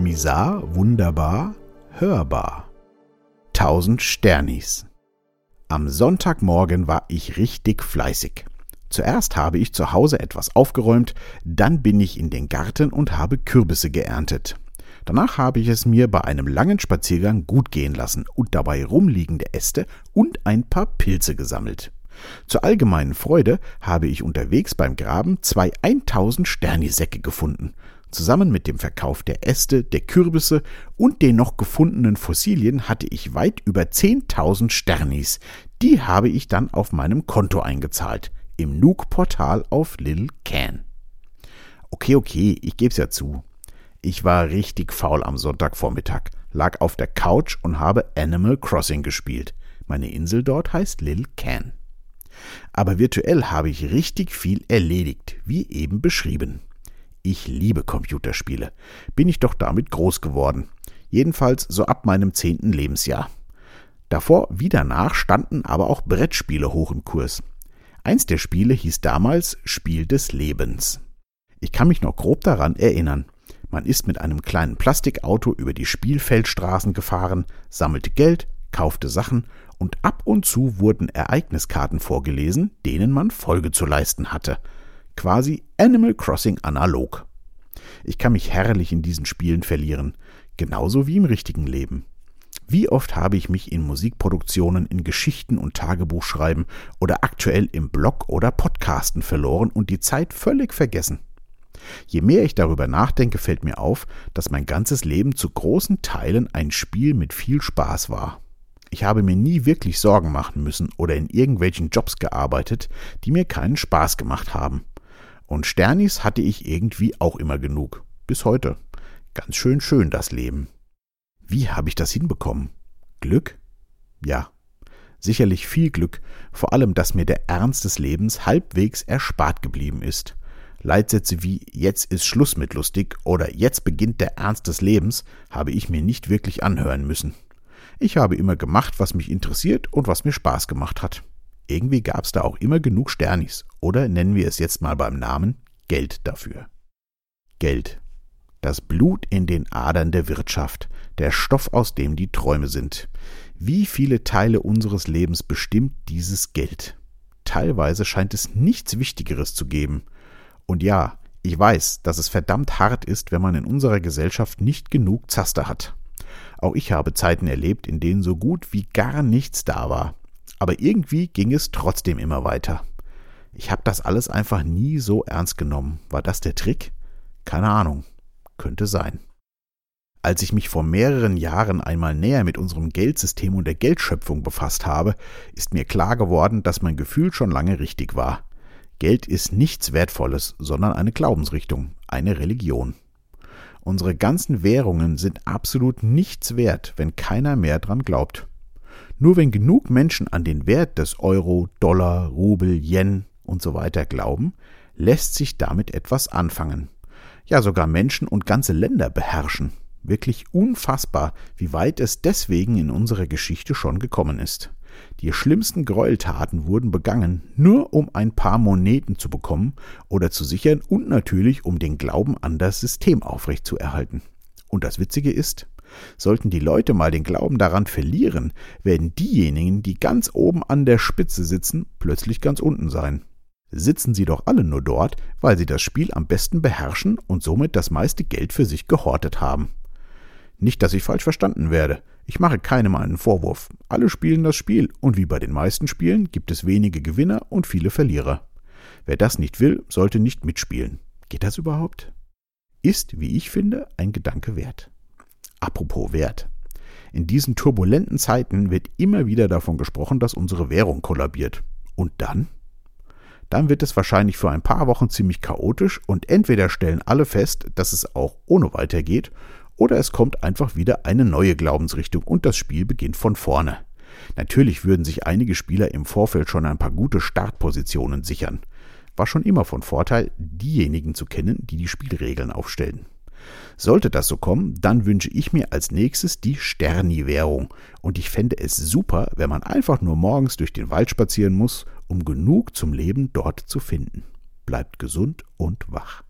Misar, wunderbar, hörbar. Tausend Sternis. Am Sonntagmorgen war ich richtig fleißig. Zuerst habe ich zu Hause etwas aufgeräumt, dann bin ich in den Garten und habe Kürbisse geerntet. Danach habe ich es mir bei einem langen Spaziergang gut gehen lassen und dabei rumliegende Äste und ein paar Pilze gesammelt. Zur allgemeinen Freude habe ich unterwegs beim Graben zwei 1000 Sternisäcke gefunden. Zusammen mit dem Verkauf der Äste, der Kürbisse und den noch gefundenen Fossilien hatte ich weit über 10.000 Sternis. Die habe ich dann auf meinem Konto eingezahlt im Nuke-Portal auf Lil Can. Okay, okay, ich geb's ja zu. Ich war richtig faul am Sonntagvormittag, lag auf der Couch und habe Animal Crossing gespielt. Meine Insel dort heißt Lil Can. Aber virtuell habe ich richtig viel erledigt, wie eben beschrieben. Ich liebe Computerspiele. Bin ich doch damit groß geworden. Jedenfalls so ab meinem zehnten Lebensjahr. Davor wie danach standen aber auch Brettspiele hoch im Kurs. Eins der Spiele hieß damals Spiel des Lebens. Ich kann mich noch grob daran erinnern. Man ist mit einem kleinen Plastikauto über die Spielfeldstraßen gefahren, sammelte Geld, kaufte Sachen und ab und zu wurden Ereigniskarten vorgelesen, denen man Folge zu leisten hatte. Quasi Animal Crossing analog. Ich kann mich herrlich in diesen Spielen verlieren, genauso wie im richtigen Leben. Wie oft habe ich mich in Musikproduktionen, in Geschichten und Tagebuchschreiben oder aktuell im Blog oder Podcasten verloren und die Zeit völlig vergessen. Je mehr ich darüber nachdenke, fällt mir auf, dass mein ganzes Leben zu großen Teilen ein Spiel mit viel Spaß war. Ich habe mir nie wirklich Sorgen machen müssen oder in irgendwelchen Jobs gearbeitet, die mir keinen Spaß gemacht haben. Und Sternis hatte ich irgendwie auch immer genug. Bis heute. Ganz schön schön das Leben. Wie habe ich das hinbekommen? Glück? Ja. Sicherlich viel Glück, vor allem, dass mir der Ernst des Lebens halbwegs erspart geblieben ist. Leitsätze wie jetzt ist Schluss mit lustig oder jetzt beginnt der Ernst des Lebens habe ich mir nicht wirklich anhören müssen. Ich habe immer gemacht, was mich interessiert und was mir Spaß gemacht hat. Irgendwie gab es da auch immer genug Sternis, oder nennen wir es jetzt mal beim Namen Geld dafür. Geld das Blut in den Adern der Wirtschaft, der Stoff, aus dem die Träume sind. Wie viele Teile unseres Lebens bestimmt dieses Geld? Teilweise scheint es nichts Wichtigeres zu geben. Und ja, ich weiß, dass es verdammt hart ist, wenn man in unserer Gesellschaft nicht genug Zaster hat. Auch ich habe Zeiten erlebt, in denen so gut wie gar nichts da war. Aber irgendwie ging es trotzdem immer weiter. Ich habe das alles einfach nie so ernst genommen. War das der Trick? Keine Ahnung könnte sein. Als ich mich vor mehreren Jahren einmal näher mit unserem Geldsystem und der Geldschöpfung befasst habe, ist mir klar geworden, dass mein Gefühl schon lange richtig war. Geld ist nichts Wertvolles, sondern eine Glaubensrichtung, eine Religion. Unsere ganzen Währungen sind absolut nichts wert, wenn keiner mehr dran glaubt. Nur wenn genug Menschen an den Wert des Euro, Dollar, Rubel, Yen und so weiter glauben, lässt sich damit etwas anfangen ja sogar Menschen und ganze Länder beherrschen. Wirklich unfassbar, wie weit es deswegen in unserer Geschichte schon gekommen ist. Die schlimmsten Gräueltaten wurden begangen, nur um ein paar Moneten zu bekommen oder zu sichern und natürlich um den Glauben an das System aufrechtzuerhalten. Und das Witzige ist, sollten die Leute mal den Glauben daran verlieren, werden diejenigen, die ganz oben an der Spitze sitzen, plötzlich ganz unten sein sitzen sie doch alle nur dort, weil sie das Spiel am besten beherrschen und somit das meiste Geld für sich gehortet haben. Nicht, dass ich falsch verstanden werde. Ich mache keinem einen Vorwurf. Alle spielen das Spiel, und wie bei den meisten Spielen gibt es wenige Gewinner und viele Verlierer. Wer das nicht will, sollte nicht mitspielen. Geht das überhaupt? Ist, wie ich finde, ein Gedanke wert. Apropos Wert. In diesen turbulenten Zeiten wird immer wieder davon gesprochen, dass unsere Währung kollabiert. Und dann? dann wird es wahrscheinlich für ein paar Wochen ziemlich chaotisch und entweder stellen alle fest, dass es auch ohne weitergeht, oder es kommt einfach wieder eine neue Glaubensrichtung und das Spiel beginnt von vorne. Natürlich würden sich einige Spieler im Vorfeld schon ein paar gute Startpositionen sichern. War schon immer von Vorteil, diejenigen zu kennen, die die Spielregeln aufstellen. Sollte das so kommen, dann wünsche ich mir als nächstes die Sterni-Währung. Und ich fände es super, wenn man einfach nur morgens durch den Wald spazieren muss, um genug zum Leben dort zu finden. Bleibt gesund und wach.